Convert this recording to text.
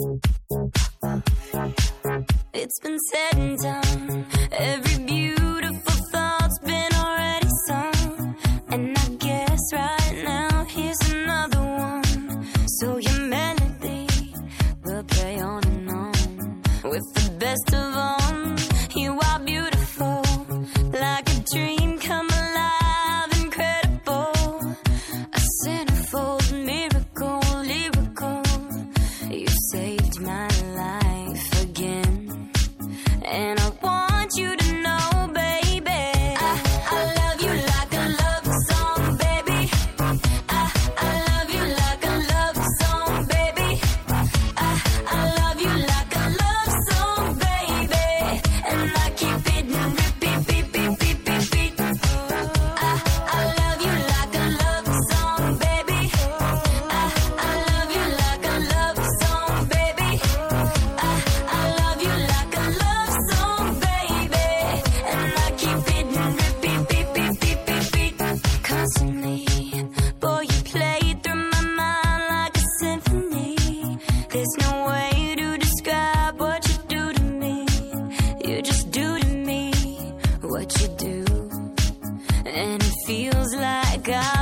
It's been said and done. Every beautiful thought's been already sung. And I guess right now here's another one. So your melody will play on and on with the best of all. I want. what you do, and it feels like I.